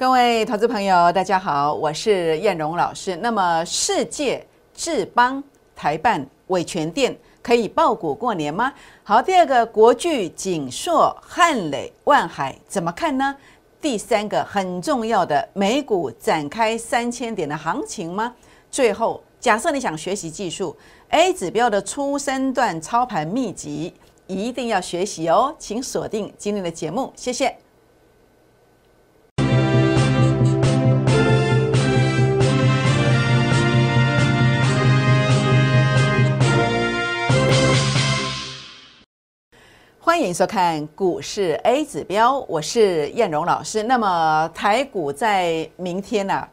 各位投资朋友，大家好，我是燕荣老师。那么，世界智邦、台办、伟全店可以爆股过年吗？好，第二个，国巨、锦硕、汉磊、万海怎么看呢？第三个很重要的，美股展开三千点的行情吗？最后，假设你想学习技术 A 指标的初三段操盘秘籍，一定要学习哦，请锁定今天的节目，谢谢。欢迎收看股市 A 指标，我是燕荣老师。那么台股在明天呢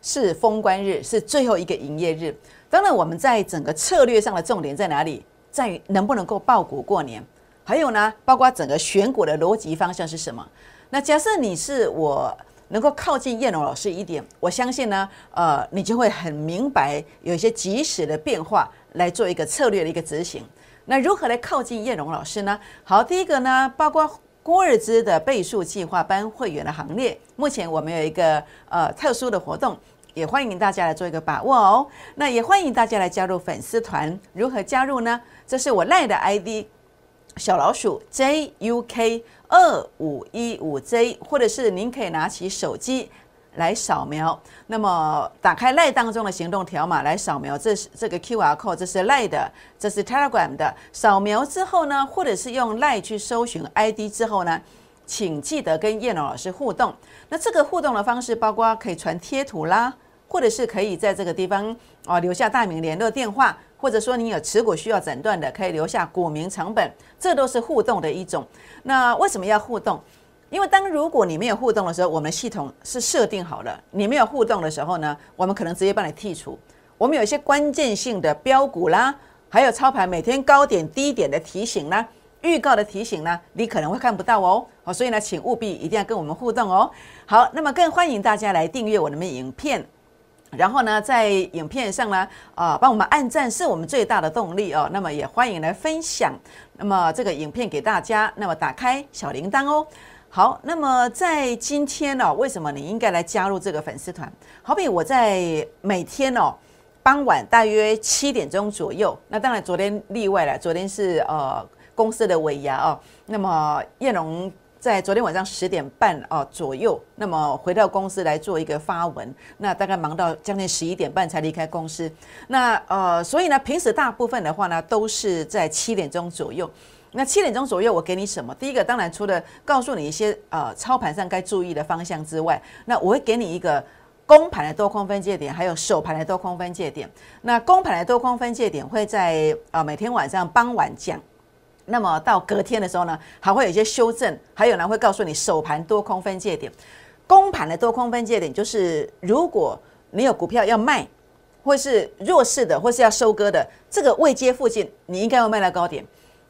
是封关日，是最后一个营业日。当然，我们在整个策略上的重点在哪里？在于能不能够爆股过年。还有呢，包括整个选股的逻辑方向是什么？那假设你是我能够靠近燕荣老师一点，我相信呢，呃，你就会很明白有一些及时的变化来做一个策略的一个执行。那如何来靠近叶荣老师呢？好，第一个呢，包括郭日之的倍数计划班会员的行列，目前我们有一个呃特殊的活动，也欢迎大家来做一个把握哦。那也欢迎大家来加入粉丝团，如何加入呢？这是我赖的 ID，小老鼠 JUK 二五一五 J，或者是您可以拿起手机。来扫描，那么打开赖当中的行动条码来扫描，这是这个 Q R code，这是赖的，这是 Telegram 的。扫描之后呢，或者是用赖去搜寻 ID 之后呢，请记得跟叶龙老师互动。那这个互动的方式包括可以传贴图啦，或者是可以在这个地方啊留下大名、联络电话，或者说你有持股需要诊断的，可以留下股名、成本，这都是互动的一种。那为什么要互动？因为当如果你没有互动的时候，我们系统是设定好了，你没有互动的时候呢，我们可能直接帮你剔除。我们有一些关键性的标股啦，还有操盘每天高点低点的提醒啦，预告的提醒呢，你可能会看不到哦。好，所以呢，请务必一定要跟我们互动哦。好，那么更欢迎大家来订阅我们的影片，然后呢，在影片上呢，啊，帮我们按赞是我们最大的动力哦。那么也欢迎来分享，那么这个影片给大家，那么打开小铃铛哦。好，那么在今天呢，为什么你应该来加入这个粉丝团？好比我在每天哦，傍晚大约七点钟左右，那当然昨天例外了，昨天是呃公司的尾牙哦。那么燕龙在昨天晚上十点半哦左右，那么回到公司来做一个发文，那大概忙到将近十一点半才离开公司。那呃，所以呢，平时大部分的话呢，都是在七点钟左右。那七点钟左右，我给你什么？第一个当然除了告诉你一些呃操盘上该注意的方向之外，那我会给你一个公盘的多空分界点，还有首盘的多空分界点。那公盘的多空分界点会在呃每天晚上傍晚讲，那么到隔天的时候呢，还会有一些修正，还有呢会告诉你首盘多空分界点。公盘的多空分界点就是如果你有股票要卖，或是弱势的，或是要收割的，这个位阶附近，你应该要卖到高点。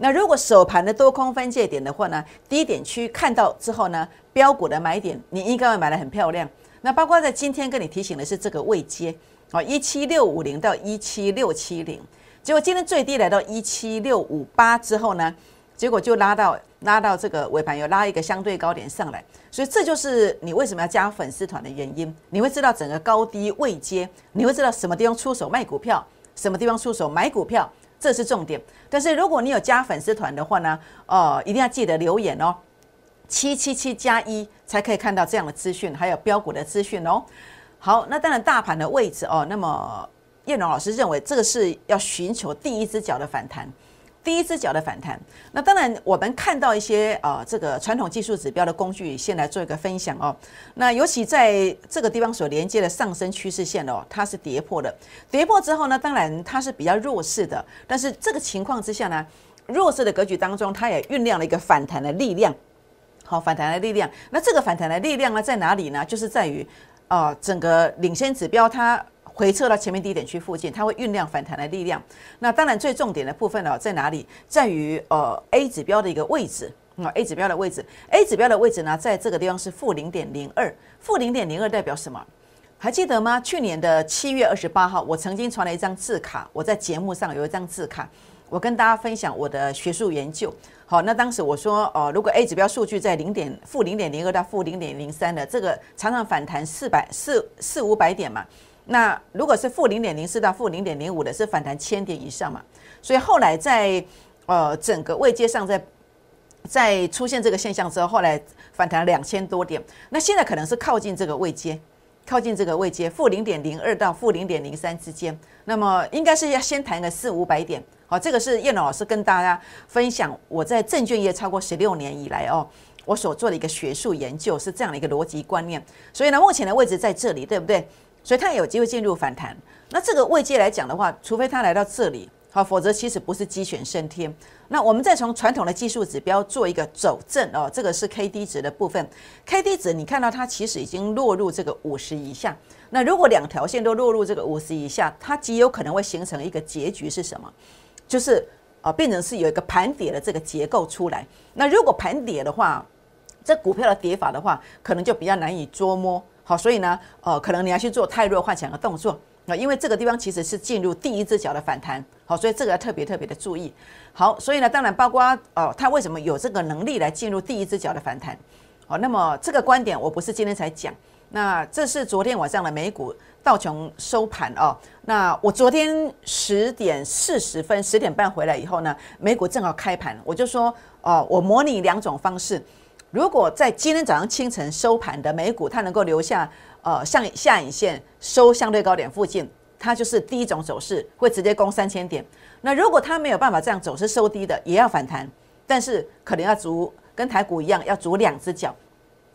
那如果首盘的多空分界点的话呢，低点区看到之后呢，标股的买点你应该会买的很漂亮。那包括在今天跟你提醒的是这个位阶，哦，一七六五零到一七六七零，结果今天最低来到一七六五八之后呢，结果就拉到拉到这个尾盘又拉一个相对高点上来，所以这就是你为什么要加粉丝团的原因。你会知道整个高低位阶，你会知道什么地方出手卖股票，什么地方出手买股票。这是重点，但是如果你有加粉丝团的话呢，哦，一定要记得留言哦，七七七加一才可以看到这样的资讯，还有标股的资讯哦。好，那当然大盘的位置哦，那么叶龙老师认为这个是要寻求第一只脚的反弹。第一只脚的反弹，那当然我们看到一些呃这个传统技术指标的工具，先来做一个分享哦。那尤其在这个地方所连接的上升趋势线哦，它是跌破的，跌破之后呢，当然它是比较弱势的，但是这个情况之下呢，弱势的格局当中，它也酝酿了一个反弹的力量。好，反弹的力量，那这个反弹的力量呢在哪里呢？就是在于呃整个领先指标它。回撤到前面低点区附近，它会酝酿反弹的力量。那当然最重点的部分呢，在哪里？在于呃 A 指标的一个位置啊，A 指标的位置，A 指标的位置呢，在这个地方是负零点零二，负零点零二代表什么？还记得吗？去年的七月二十八号，我曾经传了一张字卡，我在节目上有一张字卡，我跟大家分享我的学术研究。好，那当时我说，哦，如果 A 指标数据在零点负零点零二到负零点零三的这个常常反弹四百四四五百点嘛，那如果是负零点零四到负零点零五的，是反弹千点以上嘛。所以后来在呃整个位阶上，在在出现这个现象之后，后来反弹两千多点。那现在可能是靠近这个位阶，靠近这个位阶，负零点零二到负零点零三之间。那么应该是要先谈个四五百点。好，这个是叶老师跟大家分享我在证券业超过十六年以来哦，我所做的一个学术研究是这样的一个逻辑观念。所以呢，目前的位置在这里，对不对？所以它有机会进入反弹。那这个位阶来讲的话，除非它来到这里，好，否则其实不是鸡犬升天。那我们再从传统的技术指标做一个走正哦，这个是 K D 值的部分。K D 值你看到它其实已经落入这个五十以下。那如果两条线都落入这个五十以下，它极有可能会形成一个结局是什么？就是啊，变成是有一个盘跌的这个结构出来。那如果盘跌的话，这股票的跌法的话，可能就比较难以捉摸。好，所以呢，呃，可能你要去做太弱幻想的动作啊，因为这个地方其实是进入第一只脚的反弹。好，所以这个要特别特别的注意。好，所以呢，当然包括哦，它为什么有这个能力来进入第一只脚的反弹？好，那么这个观点我不是今天才讲。那这是昨天晚上的美股道琼收盘哦。那我昨天十点四十分、十点半回来以后呢，美股正好开盘，我就说哦，我模拟两种方式。如果在今天早上清晨收盘的美股，它能够留下呃上下影线收相对高点附近，它就是第一种走势，会直接攻三千点。那如果它没有办法这样走势收低的，也要反弹，但是可能要足跟台股一样，要足两只脚。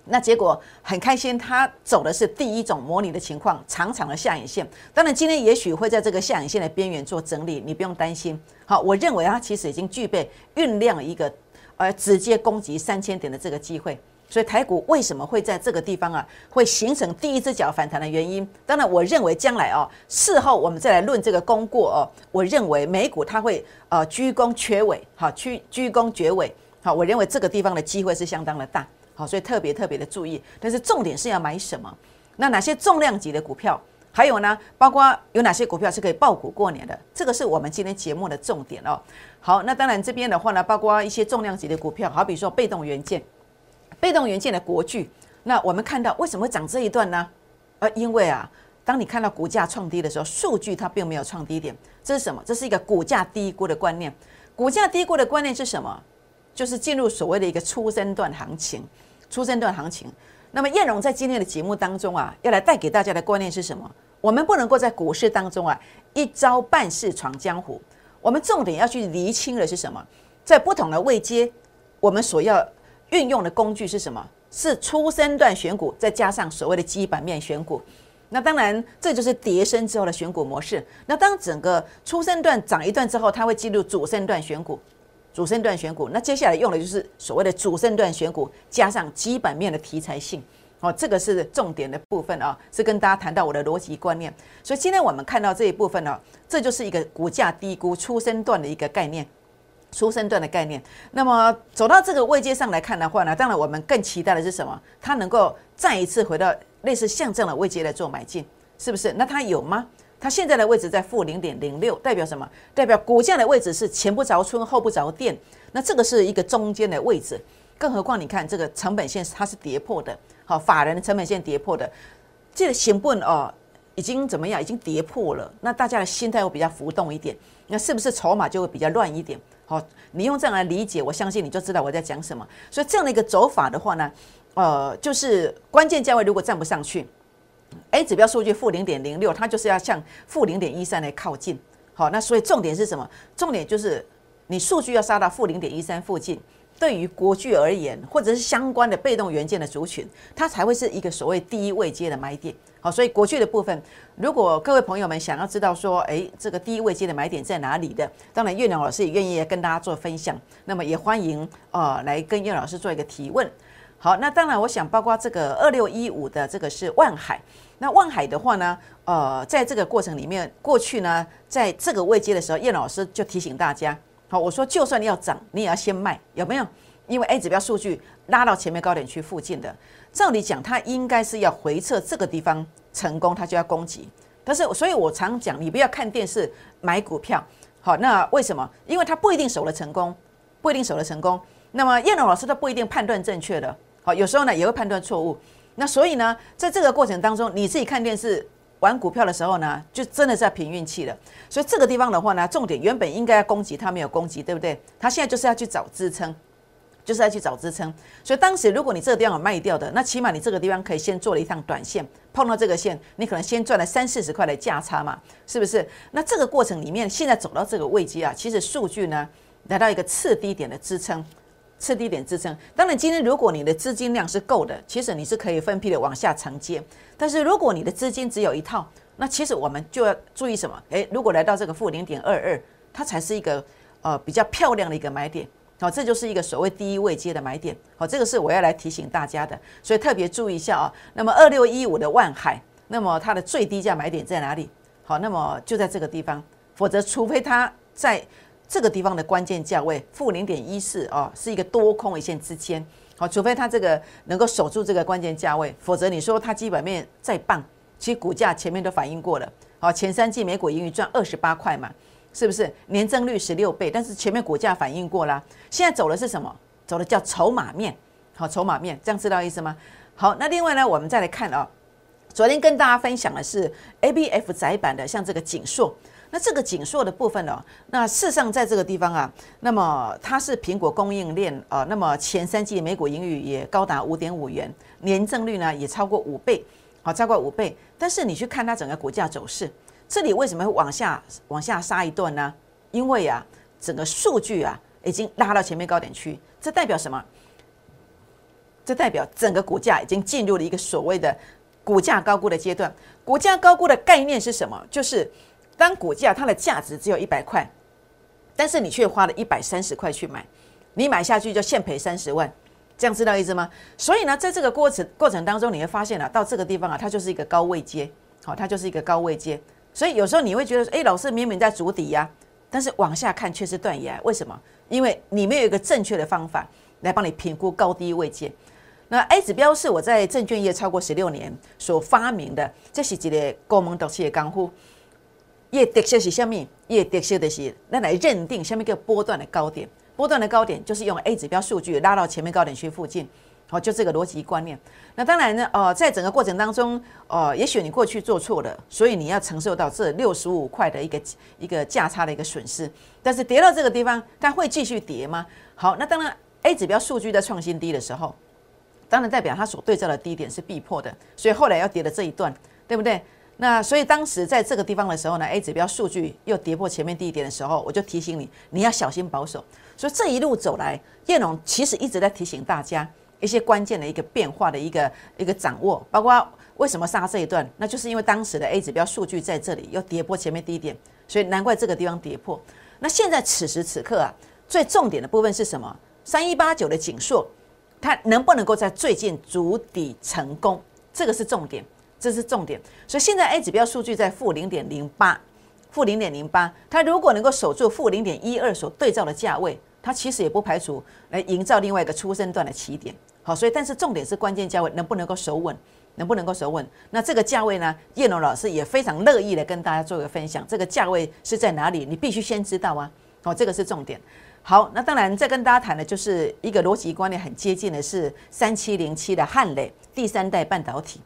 那结果很开心，它走的是第一种模拟的情况，长长的下影线。当然，今天也许会在这个下影线的边缘做整理，你不用担心。好，我认为它其实已经具备酝酿一个呃直接攻击三千点的这个机会。所以台股为什么会在这个地方啊，会形成第一只脚反弹的原因？当然，我认为将来哦，事后我们再来论这个功过哦。我认为美股它会呃居功缺尾，好，居居功绝尾。好，我认为这个地方的机会是相当的大。好，所以特别特别的注意，但是重点是要买什么？那哪些重量级的股票？还有呢？包括有哪些股票是可以爆股过年的？这个是我们今天节目的重点哦。好，那当然这边的话呢，包括一些重量级的股票，好比说被动元件，被动元件的国巨，那我们看到为什么会涨这一段呢？呃，因为啊，当你看到股价创低的时候，数据它并没有创低点，这是什么？这是一个股价低估的观念。股价低估的观念是什么？就是进入所谓的一个初升段行情。初生段行情，那么燕荣在今天的节目当中啊，要来带给大家的观念是什么？我们不能够在股市当中啊一招半式闯江湖，我们重点要去厘清的是什么？在不同的位阶，我们所要运用的工具是什么？是初生段选股，再加上所谓的基本面选股。那当然，这就是叠升之后的选股模式。那当整个初生段涨一段之后，它会进入主升段选股。主升段选股，那接下来用的就是所谓的主升段选股，加上基本面的题材性，哦，这个是重点的部分啊，是跟大家谈到我的逻辑观念。所以今天我们看到这一部分呢，这就是一个股价低估出生段的一个概念，出生段的概念。那么走到这个位阶上来看的话呢，当然我们更期待的是什么？它能够再一次回到类似像这样的位阶来做买进，是不是？那它有吗？它现在的位置在负零点零六，代表什么？代表股价的位置是前不着村后不着店，那这个是一个中间的位置。更何况你看这个成本线它是跌破的，好，法人的成本线跌破的，这个行不哦，已经怎么样？已经跌破了，那大家的心态会比较浮动一点，那是不是筹码就会比较乱一点？好，你用这样来理解，我相信你就知道我在讲什么。所以这样的一个走法的话呢，呃，就是关键价位如果站不上去。A 指标数据负零点零六，它就是要向负零点一三来靠近。好，那所以重点是什么？重点就是你数据要杀到负零点一三附近，对于国巨而言，或者是相关的被动元件的族群，它才会是一个所谓第一位阶的买点。好，所以国巨的部分，如果各位朋友们想要知道说，诶，这个第一位阶的买点在哪里的，当然岳良老师也愿意跟大家做分享。那么也欢迎呃来跟岳老师做一个提问。好，那当然，我想包括这个二六一五的这个是万海。那万海的话呢，呃，在这个过程里面，过去呢，在这个位阶的时候，叶老师就提醒大家，好，我说就算你要涨，你也要先卖，有没有？因为 A 指标数据拉到前面高点区附近的，照理讲，它应该是要回撤这个地方成功，它就要攻击。但是，所以我常讲，你不要看电视买股票。好，那为什么？因为它不一定守得成功，不一定守得成功。那么燕龙老师他不一定判断正确的，好，有时候呢也会判断错误。那所以呢，在这个过程当中，你自己看电视玩股票的时候呢，就真的是要凭运气了。所以这个地方的话呢，重点原本应该要攻击，他没有攻击，对不对？他现在就是要去找支撑。就是要去找支撑，所以当时如果你这个地方有卖掉的，那起码你这个地方可以先做了一趟短线，碰到这个线，你可能先赚了三四十块的价差嘛，是不是？那这个过程里面，现在走到这个位阶啊，其实数据呢来到一个次低点的支撑，次低点支撑。当然，今天如果你的资金量是够的，其实你是可以分批的往下承接。但是如果你的资金只有一套，那其实我们就要注意什么？诶，如果来到这个负零点二二，它才是一个呃比较漂亮的一个买点。好，这就是一个所谓第一位接的买点。好，这个是我要来提醒大家的，所以特别注意一下啊。那么二六一五的万海，那么它的最低价买点在哪里？好，那么就在这个地方，否则除非它在这个地方的关键价位负零点一四哦，是一个多空一线之间。好，除非它这个能够守住这个关键价位，否则你说它基本面再棒，其实股价前面都反映过了。好，前三季美股盈余赚二十八块嘛。是不是年增率十六倍？但是前面股价反应过了，现在走的是什么？走的叫筹码面，好，筹码面，这样知道意思吗？好，那另外呢，我们再来看啊，昨天跟大家分享的是 A B F 窄板的，像这个锦硕，那这个锦硕的部分呢，那事实上在这个地方啊，那么它是苹果供应链啊，那么前三季美股盈余也高达五点五元，年增率呢也超过五倍，好，超过五倍，但是你去看它整个股价走势。这里为什么会往下往下杀一段呢？因为啊，整个数据啊已经拉到前面高点区，这代表什么？这代表整个股价已经进入了一个所谓的股价高估的阶段。股价高估的概念是什么？就是当股价它的价值只有一百块，但是你却花了一百三十块去买，你买下去就现赔三十万，这样知道意思吗？所以呢，在这个过程过程当中，你会发现啊，到这个地方啊，它就是一个高位阶，好，它就是一个高位阶。所以有时候你会觉得说，哎，老师明明在筑底呀，但是往下看却是断崖，为什么？因为你没有一个正确的方法来帮你评估高低位阶。那 A 指标是我在证券业超过十六年所发明的，这是一个高门独起的功夫。业特色是什么？业特色的是那来认定下面一个波段的高点，波段的高点就是用 A 指标数据拉到前面高点区附近。好，就这个逻辑观念。那当然呢，呃，在整个过程当中，呃，也许你过去做错了，所以你要承受到这六十五块的一个一个价差的一个损失。但是跌到这个地方，它会继续跌吗？好，那当然，A 指标数据在创新低的时候，当然代表它所对照的低点是必破的，所以后来要跌的这一段，对不对？那所以当时在这个地方的时候呢，A 指标数据又跌破前面低点的时候，我就提醒你，你要小心保守。所以这一路走来，叶龙其实一直在提醒大家。一些关键的一个变化的一个一个掌握，包括为什么杀这一段，那就是因为当时的 A 指标数据在这里又跌破前面低点，所以难怪这个地方跌破。那现在此时此刻啊，最重点的部分是什么？三一八九的锦硕，它能不能够在最近筑底成功？这个是重点，这是重点。所以现在 A 指标数据在负零点零八，负零点零八，它如果能够守住负零点一二所对照的价位。它其实也不排除来营造另外一个出生段的起点，好，所以但是重点是关键价位能不能够守稳，能不能够守稳？那这个价位呢？叶龙老师也非常乐意的跟大家做一个分享，这个价位是在哪里？你必须先知道啊，哦，这个是重点。好，那当然再跟大家谈的就是一个逻辑观念很接近的是三七零七的汉磊第三代半导体，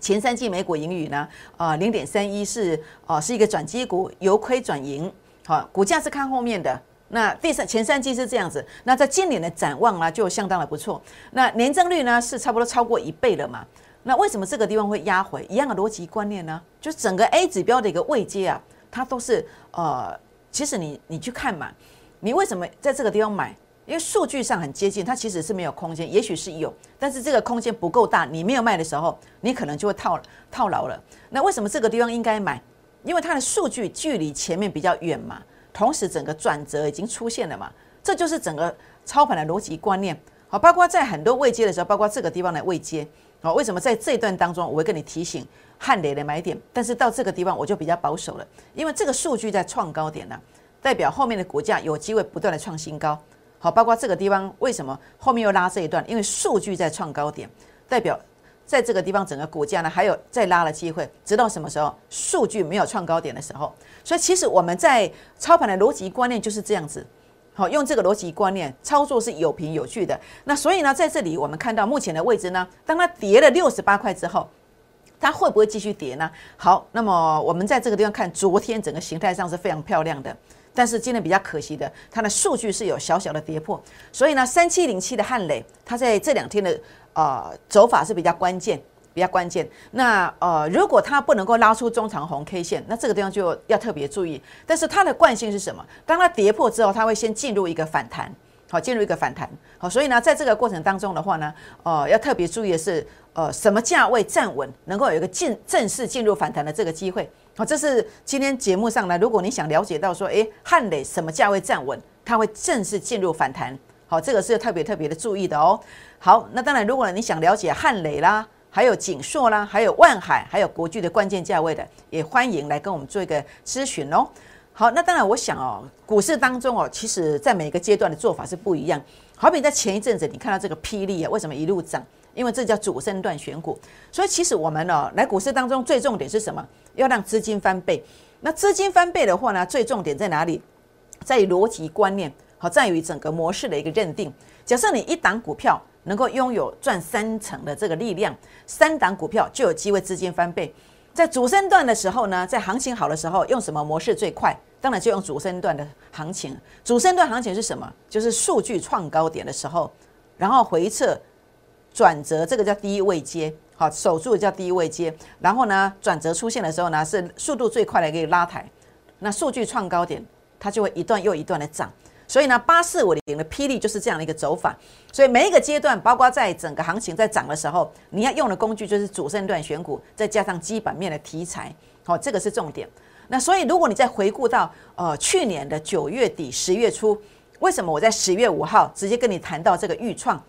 前三季美股盈余呢，啊，零点三一是哦是一个转机股，由亏转盈，好，股价是看后面的。那第三前三季是这样子，那在今年的展望呢，就相当的不错。那年增率呢是差不多超过一倍了嘛？那为什么这个地方会压回？一样的逻辑观念呢？就整个 A 指标的一个位阶啊，它都是呃，其实你你去看嘛，你为什么在这个地方买？因为数据上很接近，它其实是没有空间，也许是有，但是这个空间不够大，你没有卖的时候，你可能就会套套牢了。那为什么这个地方应该买？因为它的数据距离前面比较远嘛。同时，整个转折已经出现了嘛？这就是整个操盘的逻辑观念。好，包括在很多未接的时候，包括这个地方的未接。好，为什么在这一段当中，我会跟你提醒汉雷的买点？但是到这个地方，我就比较保守了，因为这个数据在创高点呢，代表后面的股价有机会不断的创新高。好，包括这个地方为什么后面又拉这一段？因为数据在创高点，代表在这个地方整个股价呢还有再拉的机会，直到什么时候？数据没有创高点的时候。所以其实我们在操盘的逻辑观念就是这样子，好，用这个逻辑观念操作是有凭有据的。那所以呢，在这里我们看到目前的位置呢，当它跌了六十八块之后，它会不会继续跌呢？好，那么我们在这个地方看，昨天整个形态上是非常漂亮的。但是今天比较可惜的，它的数据是有小小的跌破，所以呢，三七零七的汉磊，它在这两天的呃走法是比较关键，比较关键。那呃，如果它不能够拉出中长红 K 线，那这个地方就要特别注意。但是它的惯性是什么？当它跌破之后，它会先进入一个反弹，好，进入一个反弹，好，所以呢，在这个过程当中的话呢，呃，要特别注意的是，呃，什么价位站稳，能够有一个进正式进入反弹的这个机会。好，这是今天节目上呢，如果你想了解到说，诶，汉磊什么价位站稳，它会正式进入反弹。好，这个是特别特别的注意的哦。好，那当然，如果你想了解汉磊啦，还有锦硕啦，还有万海，还有国巨的关键价位的，也欢迎来跟我们做一个咨询哦。好，那当然，我想哦，股市当中哦，其实在每个阶段的做法是不一样。好比在前一阵子，你看到这个霹雳啊，为什么一路涨？因为这叫主升段选股，所以其实我们呢来股市当中最重点是什么？要让资金翻倍。那资金翻倍的话呢，最重点在哪里？在于逻辑观念，好，在于整个模式的一个认定。假设你一档股票能够拥有赚三成的这个力量，三档股票就有机会资金翻倍。在主升段的时候呢，在行情好的时候，用什么模式最快？当然就用主升段的行情。主升段行情是什么？就是数据创高点的时候，然后回撤。转折这个叫第一位阶，好守住叫第一位阶，然后呢转折出现的时候呢是速度最快的一个拉抬，那数据创高点，它就会一段又一段的涨，所以呢八四五零的霹雳就是这样的一个走法，所以每一个阶段，包括在整个行情在涨的时候，你要用的工具就是主升段选股，再加上基本面的题材，好这个是重点。那所以如果你再回顾到呃去年的九月底十月初，为什么我在十月五号直接跟你谈到这个预创？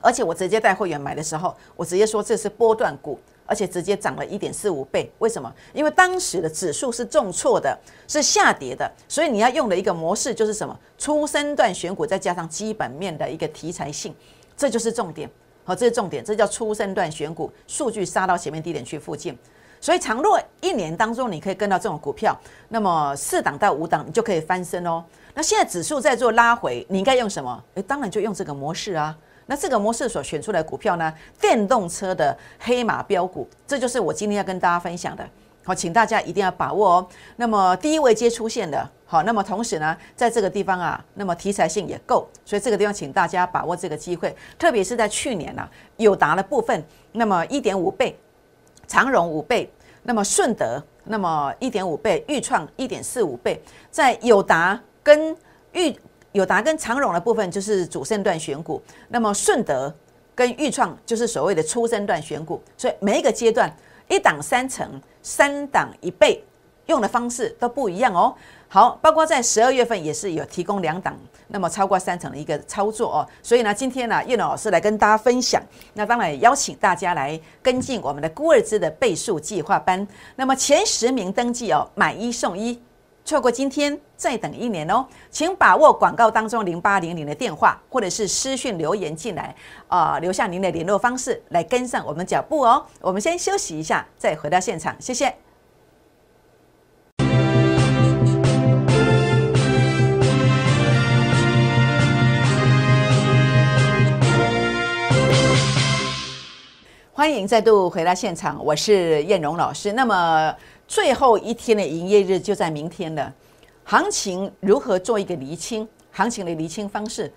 而且我直接带会员买的时候，我直接说这是波段股，而且直接涨了一点四五倍。为什么？因为当时的指数是重挫的，是下跌的，所以你要用的一个模式就是什么？初生段选股，再加上基本面的一个题材性，这就是重点。好，这是重点，这叫初生段选股，数据杀到前面低点区附近。所以长若一年当中，你可以跟到这种股票，那么四档到五档，你就可以翻身哦。那现在指数在做拉回，你应该用什么？诶，当然就用这个模式啊。那这个模式所选出来股票呢？电动车的黑马标股，这就是我今天要跟大家分享的。好，请大家一定要把握哦。那么第一位接出现的，好，那么同时呢，在这个地方啊，那么题材性也够，所以这个地方请大家把握这个机会。特别是在去年啊，友达的部分，那么一点五倍，长荣五倍，那么顺德那么一点五倍，裕创一点四五倍，在友达跟裕。友达跟长荣的部分就是主升段选股，那么顺德跟裕创就是所谓的初升段选股，所以每一个阶段一档三成，三档一倍，用的方式都不一样哦。好，包括在十二月份也是有提供两档，那么超过三成的一个操作哦。所以呢，今天呢，叶老师来跟大家分享，那当然也邀请大家来跟进我们的孤儿资的倍数计划班，那么前十名登记哦，买一送一。错过今天，再等一年哦，请把握广告当中零八零零的电话，或者是私讯留言进来，啊，留下您的联络方式来跟上我们脚步哦。我们先休息一下，再回到现场，谢谢。欢迎再度回到现场，我是燕荣老师。那么。最后一天的营业日就在明天了，行情如何做一个厘清？行情的厘清方式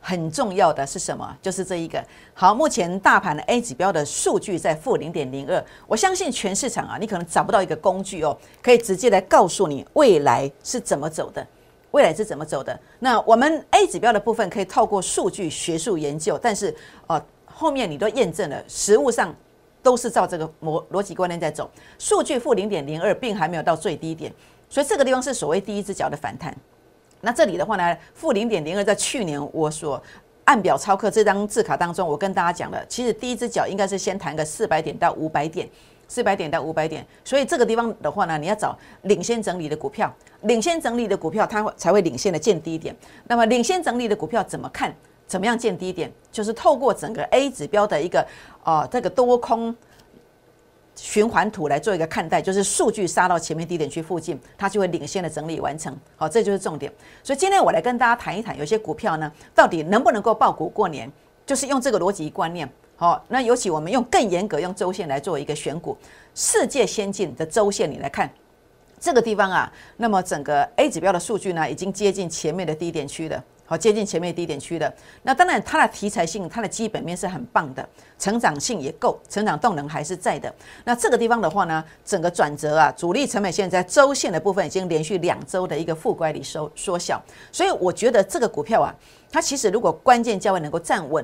很重要的是什么？就是这一个。好，目前大盘的 A 指标的数据在负零点零二，我相信全市场啊，你可能找不到一个工具哦，可以直接来告诉你未来是怎么走的，未来是怎么走的。那我们 A 指标的部分可以透过数据学术研究，但是呃，后面你都验证了，实物上。都是照这个模逻辑观念在走，数据负零点零二，并还没有到最低点，所以这个地方是所谓第一只脚的反弹。那这里的话呢，负零点零二，在去年我所按表操课这张字卡当中，我跟大家讲了，其实第一只脚应该是先弹个四百点到五百点，四百点到五百点，所以这个地方的话呢，你要找领先整理的股票，领先整理的股票它才会领先的见低点。那么领先整理的股票怎么看？怎么样见低点？就是透过整个 A 指标的一个哦这个多空循环图来做一个看待，就是数据杀到前面低点区附近，它就会领先的整理完成。好，这就是重点。所以今天我来跟大家谈一谈，有些股票呢，到底能不能够爆股过年？就是用这个逻辑观念。好，那尤其我们用更严格用周线来做一个选股，世界先进的周线你来看这个地方啊，那么整个 A 指标的数据呢，已经接近前面的低点区了。好，接近前面低点区的，那当然它的题材性、它的基本面是很棒的，成长性也够，成长动能还是在的。那这个地方的话呢，整个转折啊，主力成本线在周线的部分已经连续两周的一个负乖离收缩小，所以我觉得这个股票啊，它其实如果关键价位能够站稳，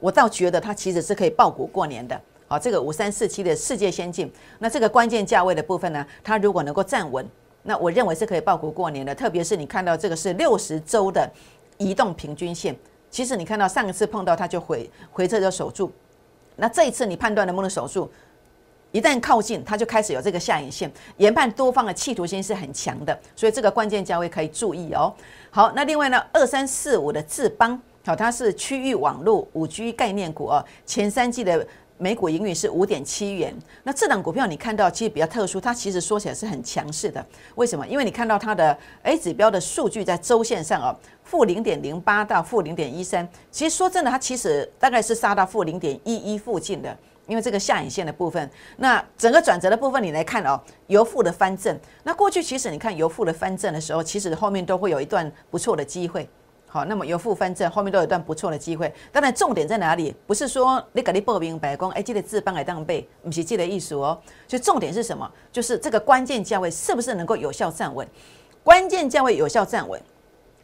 我倒觉得它其实是可以爆股过年的。好，这个五三四七的世界先进，那这个关键价位的部分呢，它如果能够站稳，那我认为是可以爆股过年的。特别是你看到这个是六十周的。移动平均线，其实你看到上一次碰到它就回回撤就守住，那这一次你判断能不能守住？一旦靠近，它就开始有这个下影线，研判多方的企图心是很强的，所以这个关键价位可以注意哦。好，那另外呢，二三四五的智邦，好，它是区域网络五 G 概念股哦，前三季的。每股盈余是五点七元，那这档股票你看到其实比较特殊，它其实说起来是很强势的。为什么？因为你看到它的 A 指标的数据在周线上哦，负零点零八到负零点一三。其实说真的，它其实大概是杀到负零点一一附近的，因为这个下影线的部分。那整个转折的部分你来看哦，由负的翻正。那过去其实你看由负的翻正的时候，其实后面都会有一段不错的机会。好，那么由负翻正，后面都有一段不错的机会。当然，重点在哪里？不是说你给你报名白，宫哎，记得字帮来当背，不是记得艺术哦。所以重点是什么？就是这个关键价位是不是能够有效站稳？关键价位有效站稳。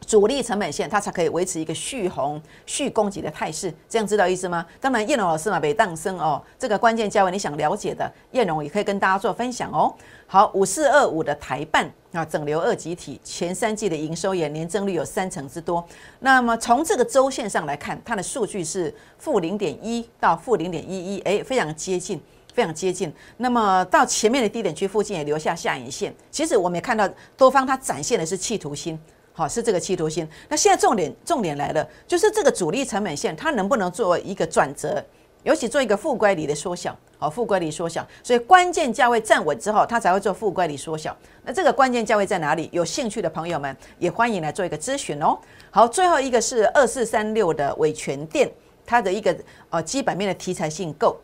主力成本线，它才可以维持一个续红、续攻击的态势，这样知道意思吗？当然，燕龙老师嘛，北当生哦，这个关键价位你想了解的，燕龙也可以跟大家做分享哦。好，五四二五的台办啊，整流二级体，前三季的营收也年增率有三成之多。那么从这个周线上来看，它的数据是负零点一到负零点一一，哎，非常接近，非常接近。那么到前面的低点区附近也留下下影线。其实我们也看到多方它展现的是企图心。好，是这个企图心。那现在重点重点来了，就是这个主力成本线，它能不能做一个转折，尤其做一个负乖离的缩小。好，负乖离缩小，所以关键价位站稳之后，它才会做负乖离缩小。那这个关键价位在哪里？有兴趣的朋友们也欢迎来做一个咨询哦。好，最后一个是二四三六的伟权店，它的一个呃基本面的题材性够。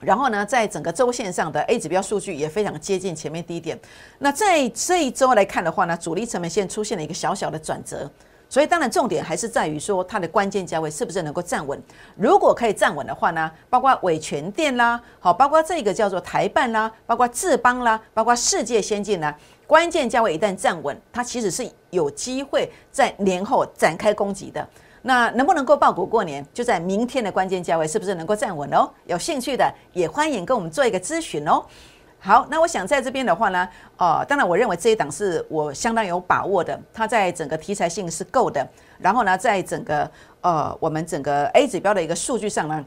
然后呢，在整个周线上的 A 指标数据也非常接近前面低点。那在这一周来看的话呢，主力成本线出现了一个小小的转折，所以当然重点还是在于说它的关键价位是不是能够站稳。如果可以站稳的话呢，包括伟全电啦，好，包括这个叫做台办啦，包括智邦啦，包括世界先进啦，关键价位一旦站稳，它其实是有机会在年后展开攻击的。那能不能够爆股过年，就在明天的关键价位是不是能够站稳哦？有兴趣的也欢迎跟我们做一个咨询哦。好，那我想在这边的话呢，呃，当然我认为这一档是我相当有把握的，它在整个题材性是够的，然后呢，在整个呃我们整个 A 指标的一个数据上呢，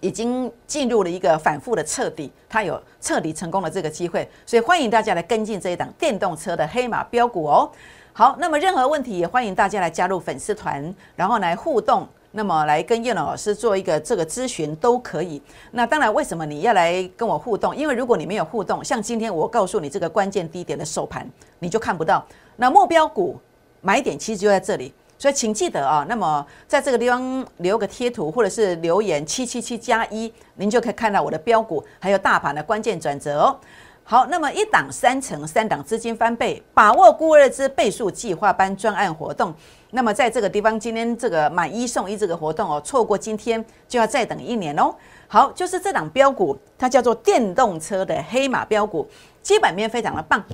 已经进入了一个反复的彻底，它有彻底成功的这个机会，所以欢迎大家来跟进这一档电动车的黑马标股哦。好，那么任何问题也欢迎大家来加入粉丝团，然后来互动，那么来跟叶老师做一个这个咨询都可以。那当然，为什么你要来跟我互动？因为如果你没有互动，像今天我告诉你这个关键低点的收盘，你就看不到。那目标股买点其实就在这里，所以请记得啊。那么在这个地方留个贴图或者是留言七七七加一，您就可以看到我的标股还有大盘的关键转折哦。好，那么一档三成，三档资金翻倍，把握估二之倍数计划班专案活动。那么在这个地方，今天这个买一送一这个活动哦，错过今天就要再等一年哦。好，就是这档标股，它叫做电动车的黑马标股，基本面非常的棒。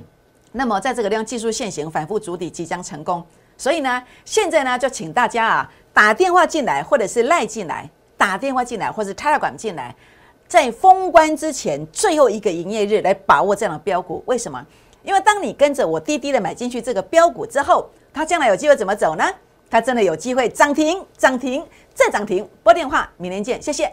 那么在这个地方技术线型反复筑底即将成功，所以呢，现在呢就请大家啊打电话进来，或者是赖进来，打电话进来，或者是插管进来。在封关之前最后一个营业日来把握这样的标股，为什么？因为当你跟着我滴滴的买进去这个标股之后，它将来有机会怎么走呢？它真的有机会涨停、涨停再涨停。拨电话，明天见，谢谢。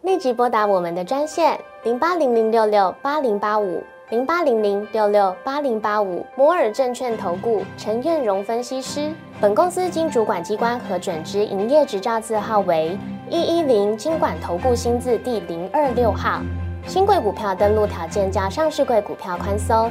立即拨打我们的专线零八零零六六八零八五。零八零零六六八零八五摩尔证券投顾陈彦荣分析师。本公司经主管机关核准之营业执照字号为一一零金管投顾新字第零二六号。新贵股票登录条件较上市贵股票宽松，